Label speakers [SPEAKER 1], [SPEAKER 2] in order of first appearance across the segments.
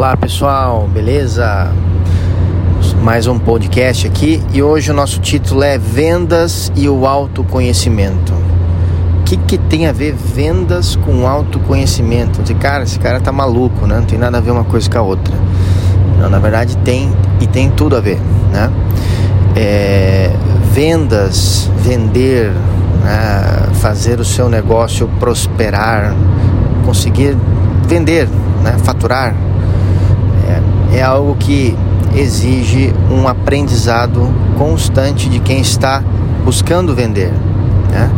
[SPEAKER 1] Olá pessoal, beleza? Mais um podcast aqui e hoje o nosso título é Vendas e o Autoconhecimento. O que, que tem a ver vendas com autoconhecimento? De cara, esse cara tá maluco, né? Não tem nada a ver uma coisa com a outra. Não, na verdade tem e tem tudo a ver, né? É, vendas, vender, né? fazer o seu negócio prosperar, conseguir vender, né? faturar, é, algo que exige um aprendizado constante de quem está buscando vender. Né?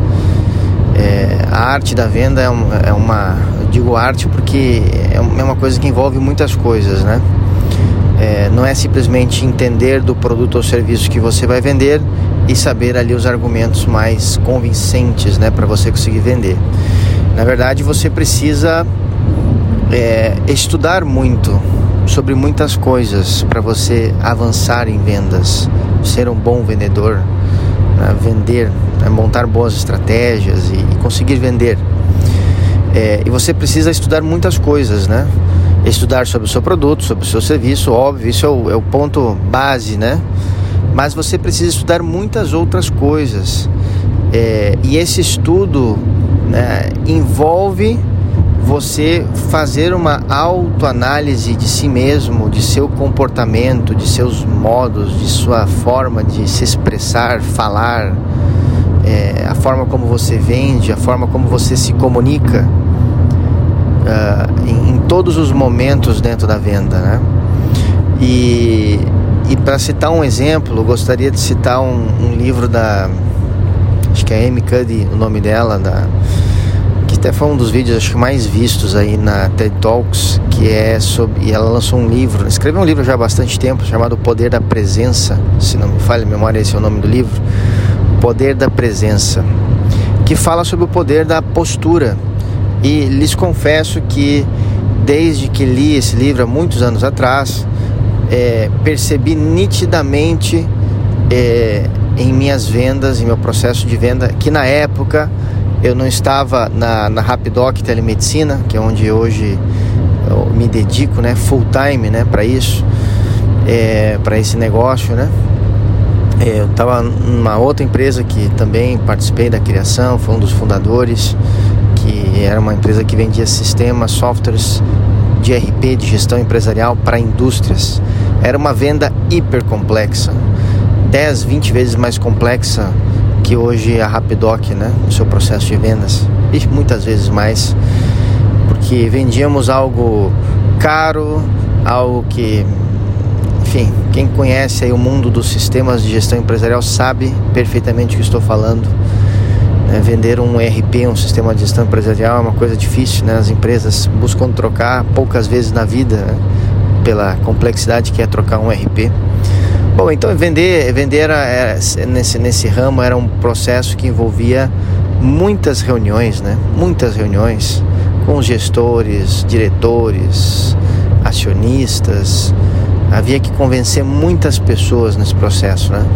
[SPEAKER 1] É, a arte da venda é, é uma, digo arte porque é, é uma coisa que envolve muitas coisas, né? É, não é simplesmente entender do produto ou serviço que você vai vender e saber ali os argumentos mais convincentes, né, para você conseguir vender. Na verdade, você precisa é, estudar muito sobre muitas coisas para você avançar em vendas, ser um bom vendedor, né? vender, né? montar boas estratégias e, e conseguir vender. É, e você precisa estudar muitas coisas, né? Estudar sobre o seu produto, sobre o seu serviço, óbvio, isso é o, é o ponto base, né? Mas você precisa estudar muitas outras coisas. É, e esse estudo né, envolve você fazer uma autoanálise de si mesmo, de seu comportamento, de seus modos, de sua forma de se expressar, falar, é, a forma como você vende, a forma como você se comunica uh, em, em, todos os momentos dentro da venda, né? E, e para citar um exemplo, gostaria de citar um, um livro da acho que é Amy Cuddy, o nome dela, da até foi um dos vídeos acho mais vistos aí na TED Talks, que é sobre. E ela lançou um livro, escreveu um livro já há bastante tempo, chamado O Poder da Presença, se não me falha a memória, esse é o nome do livro. O Poder da Presença, que fala sobre o poder da postura. E lhes confesso que desde que li esse livro há muitos anos atrás, é, percebi nitidamente é, em minhas vendas, em meu processo de venda, que na época eu não estava na, na Rapidoc Telemedicina, que é onde hoje eu me dedico, né, full time, né, para isso, é, para esse negócio, né. É, eu estava numa outra empresa que também participei da criação, foi um dos fundadores, que era uma empresa que vendia sistemas, softwares de RP, de gestão empresarial para indústrias. Era uma venda hiper complexa, 10, 20 vezes mais complexa que hoje a Rapidoc, né, no seu processo de vendas, e muitas vezes mais, porque vendíamos algo caro, algo que, enfim, quem conhece aí o mundo dos sistemas de gestão empresarial sabe perfeitamente o que estou falando. Né, vender um ERP, um sistema de gestão empresarial, é uma coisa difícil, né? As empresas buscam trocar poucas vezes na vida, né? pela complexidade que é trocar um ERP. Bom, então vender, vender era, era, nesse, nesse ramo era um processo que envolvia muitas reuniões, né? Muitas reuniões com gestores, diretores, acionistas. Havia que convencer muitas pessoas nesse processo, né?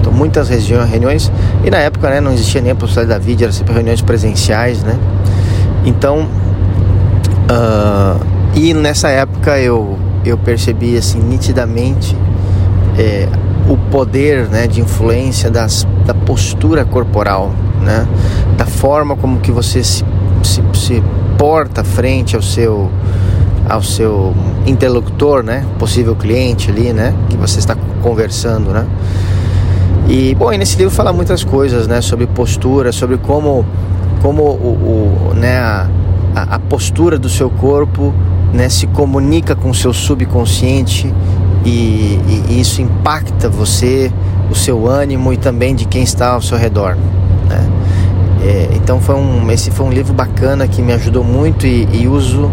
[SPEAKER 1] Então, muitas reuniões. E na época né, não existia nem a possibilidade da vídeo, era sempre reuniões presenciais, né? Então, uh, e nessa época eu, eu percebi assim nitidamente é, o poder né, de influência das, da postura corporal, né, da forma como que você se, se, se porta frente ao seu ao seu interlocutor, né, possível cliente ali, né, que você está conversando, né. E bom, e nesse livro fala muitas coisas, né, sobre postura, sobre como como o, o né, a, a postura do seu corpo né, se comunica com o seu subconsciente e, e, isso impacta você, o seu ânimo e também de quem está ao seu redor. Né? É, então foi um, esse foi um livro bacana que me ajudou muito e, e uso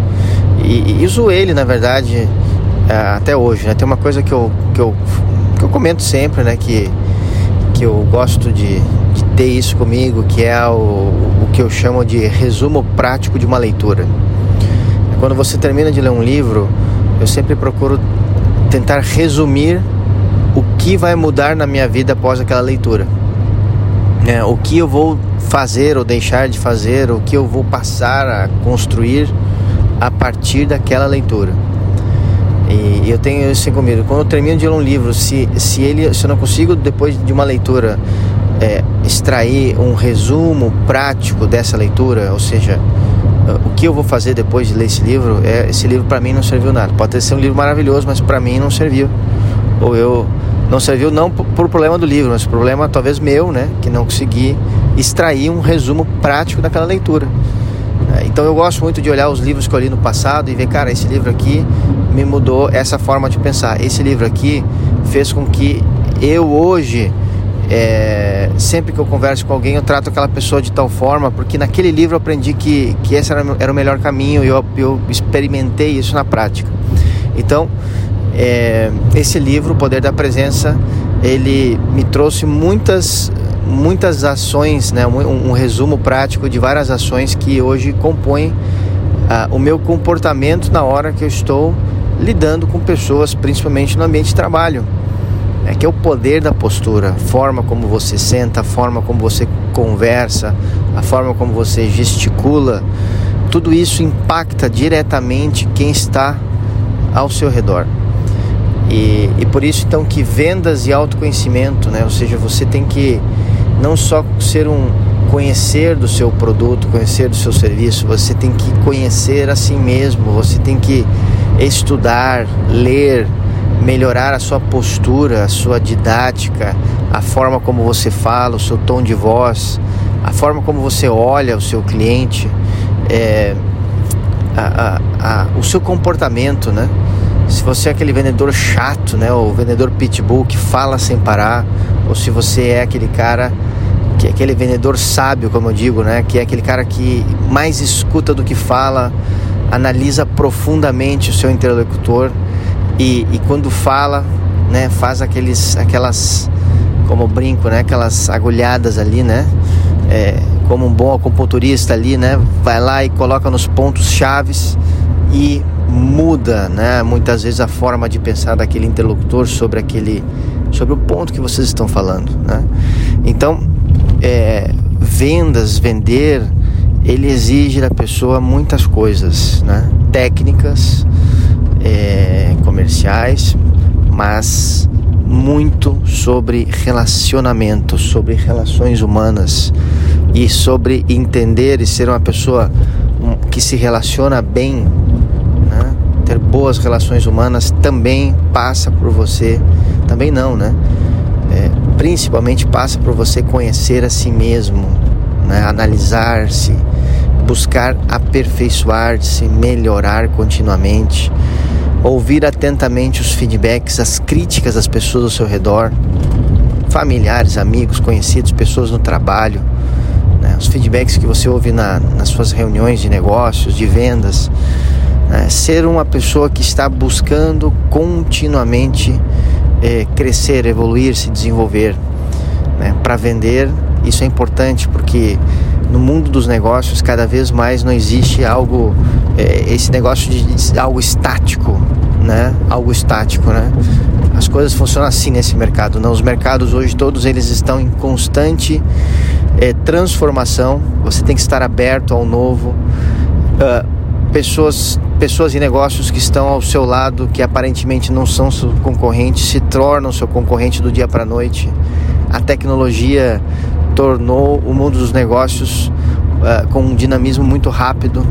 [SPEAKER 1] e, e, uso ele na verdade é, até hoje. Né? Tem uma coisa que eu, que eu, que eu comento sempre, né? que, que eu gosto de, de ter isso comigo, que é o, o que eu chamo de resumo prático de uma leitura. Quando você termina de ler um livro, eu sempre procuro tentar resumir o que vai mudar na minha vida após aquela leitura. É, o que eu vou fazer ou deixar de fazer, o que eu vou passar a construir a partir daquela leitura. E eu tenho isso comigo. Quando eu termino de ler um livro, se, se, ele, se eu não consigo, depois de uma leitura, é, extrair um resumo prático dessa leitura, ou seja, o que eu vou fazer depois de ler esse livro, é, esse livro para mim não serviu nada. Pode ser um livro maravilhoso, mas para mim não serviu. Ou eu não serviu não por problema do livro, mas problema talvez meu, né, que não consegui extrair um resumo prático daquela leitura. É, então eu gosto muito de olhar os livros que eu li no passado e ver, cara, esse livro aqui me mudou essa forma de pensar. Esse livro aqui fez com que eu hoje, é, sempre que eu converso com alguém, eu trato aquela pessoa de tal forma, porque naquele livro eu aprendi que, que esse era, era o melhor caminho e eu, eu experimentei isso na prática. Então, é, esse livro, O Poder da Presença, ele me trouxe muitas muitas ações, né, um, um, resumo prático de várias ações que hoje compõem uh, o meu comportamento na hora que eu estou lidando com pessoas, principalmente no ambiente de trabalho. É que é o poder da postura, a forma como você senta, a forma como você conversa, a forma como você gesticula, tudo isso impacta diretamente quem está ao seu redor. E, e por isso então que vendas e autoconhecimento, né? Ou seja, você tem que não só ser um conhecer do seu produto, conhecer do seu serviço, você tem que conhecer a si mesmo, você tem que estudar, ler, melhorar a sua postura, a sua didática, a forma como você fala, o seu tom de voz, a forma como você olha o seu cliente, é, a, a, a, o seu comportamento, né? Se você é aquele vendedor chato, né? O vendedor pitbull que fala sem parar, ou se você é aquele cara que é aquele vendedor sábio, como eu digo, né? Que é aquele cara que mais escuta do que fala, analisa profundamente o seu interlocutor e, e quando fala, né? Faz aqueles, aquelas, como brinco, né? Aquelas agulhadas ali, né? É, como um bom acupunturista ali, né? Vai lá e coloca nos pontos chaves e muda, né? Muitas vezes a forma de pensar daquele interlocutor sobre aquele, sobre o ponto que vocês estão falando, né? Então, é, vendas, vender, ele exige da pessoa muitas coisas, né? Técnicas, é, comerciais, mas muito sobre relacionamento, sobre relações humanas e sobre entender e ser uma pessoa que se relaciona bem ter boas relações humanas também passa por você, também não, né? É, principalmente passa por você conhecer a si mesmo, né? analisar-se, buscar aperfeiçoar-se, melhorar continuamente, ouvir atentamente os feedbacks, as críticas das pessoas ao seu redor, familiares, amigos, conhecidos, pessoas no trabalho, né? os feedbacks que você ouve na, nas suas reuniões de negócios, de vendas é, ser uma pessoa que está buscando continuamente é, crescer, evoluir, se desenvolver. Né? Para vender, isso é importante porque no mundo dos negócios cada vez mais não existe algo, é, esse negócio de, de, algo estático, né? Algo estático, né? As coisas funcionam assim nesse mercado. Não, os mercados hoje todos eles estão em constante é, transformação. Você tem que estar aberto ao novo. Uh, pessoas pessoas e negócios que estão ao seu lado, que aparentemente não são seu concorrente, se tornam seu concorrente do dia para a noite. A tecnologia tornou o mundo dos negócios uh, com um dinamismo muito rápido.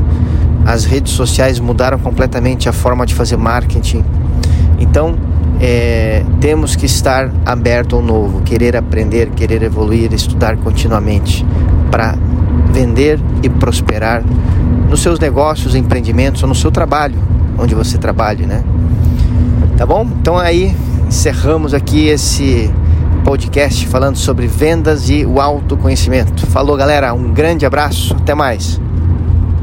[SPEAKER 1] As redes sociais mudaram completamente a forma de fazer marketing. Então, é, temos que estar aberto ao novo, querer aprender, querer evoluir, estudar continuamente para vender e prosperar nos seus negócios, empreendimentos ou no seu trabalho, onde você trabalhe, né? Tá bom? Então aí encerramos aqui esse podcast falando sobre vendas e o autoconhecimento. Falou, galera, um grande abraço, até mais.